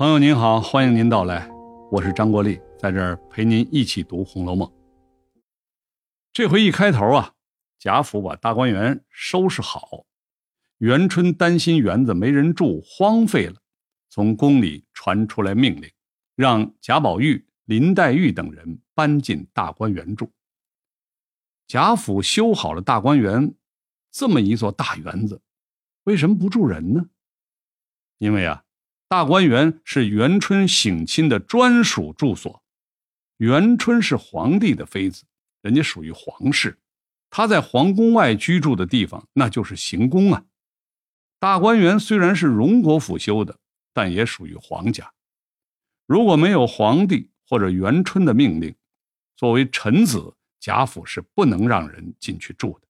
朋友您好，欢迎您到来，我是张国立，在这儿陪您一起读《红楼梦》。这回一开头啊，贾府把大观园收拾好，元春担心园子没人住，荒废了，从宫里传出来命令，让贾宝玉、林黛玉等人搬进大观园住。贾府修好了大观园，这么一座大园子，为什么不住人呢？因为啊。大观园是元春省亲的专属住所，元春是皇帝的妃子，人家属于皇室，她在皇宫外居住的地方那就是行宫啊。大观园虽然是荣国府修的，但也属于皇家。如果没有皇帝或者元春的命令，作为臣子，贾府是不能让人进去住的。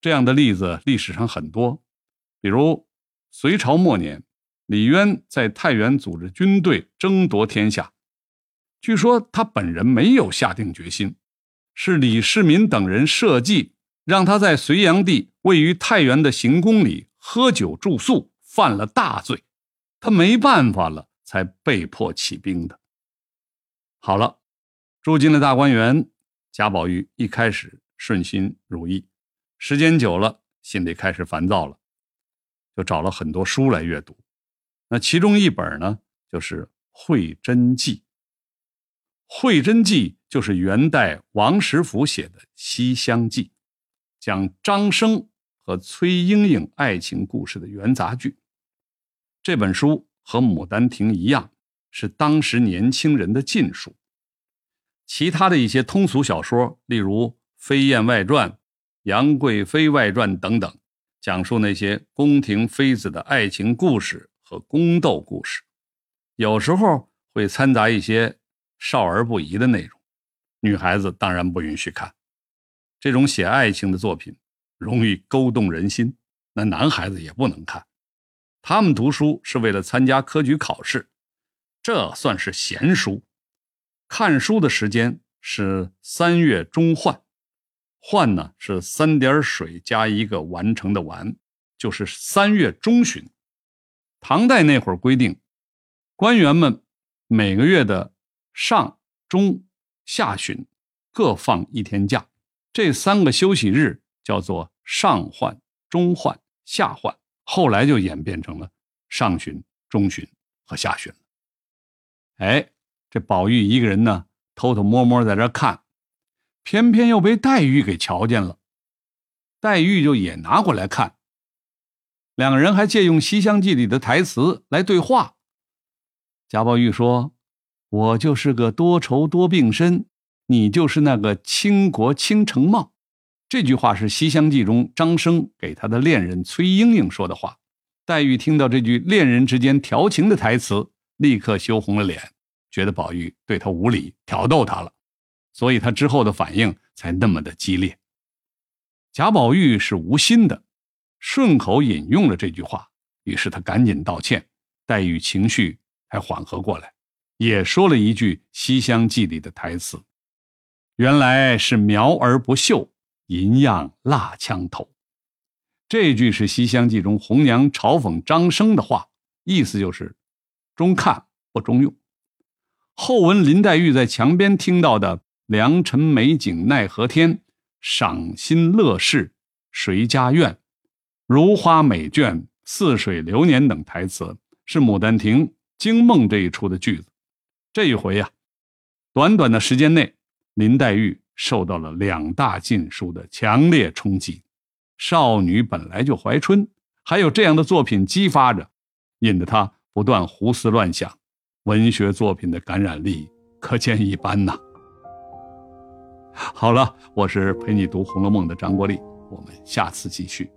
这样的例子历史上很多，比如隋朝末年。李渊在太原组织军队争夺天下，据说他本人没有下定决心，是李世民等人设计，让他在隋炀帝位于太原的行宫里喝酒住宿，犯了大罪，他没办法了，才被迫起兵的。好了，住进了大观园，贾宝玉一开始顺心如意，时间久了，心里开始烦躁了，就找了很多书来阅读。那其中一本呢，就是《会真记》。《会真记》就是元代王实甫写的《西厢记》，讲张生和崔莺莺爱情故事的元杂剧。这本书和《牡丹亭》一样，是当时年轻人的禁书。其他的一些通俗小说，例如《飞燕外传》《杨贵妃外传》等等，讲述那些宫廷妃子的爱情故事。和宫斗故事，有时候会掺杂一些少儿不宜的内容，女孩子当然不允许看。这种写爱情的作品容易勾动人心，那男孩子也不能看。他们读书是为了参加科举考试，这算是闲书。看书的时间是三月中换，换呢是三点水加一个完成的完，就是三月中旬。唐代那会儿规定，官员们每个月的上、中、下旬各放一天假，这三个休息日叫做上换、中换、下换。后来就演变成了上旬、中旬和下旬了。哎，这宝玉一个人呢，偷偷摸摸在这看，偏偏又被黛玉给瞧见了，黛玉就也拿过来看。两个人还借用《西厢记》里的台词来对话。贾宝玉说：“我就是个多愁多病身，你就是那个倾国倾城貌。”这句话是《西厢记》中张生给他的恋人崔莺莺说的话。黛玉听到这句恋人之间调情的台词，立刻羞红了脸，觉得宝玉对她无礼，挑逗她了，所以她之后的反应才那么的激烈。贾宝玉是无心的。顺口引用了这句话，于是他赶紧道歉，黛玉情绪才缓和过来，也说了一句《西厢记》里的台词：“原来是苗而不秀，银样蜡枪头。”这句是《西厢记》中红娘嘲讽张生的话，意思就是中看不中用。后文林黛玉在墙边听到的“良辰美景奈何天，赏心乐事谁家院”。如花美眷，似水流年等台词是《牡丹亭》惊梦这一出的句子。这一回呀，短短的时间内，林黛玉受到了两大禁书的强烈冲击。少女本来就怀春，还有这样的作品激发着，引得她不断胡思乱想。文学作品的感染力可见一斑呐。好了，我是陪你读《红楼梦》的张国立，我们下次继续。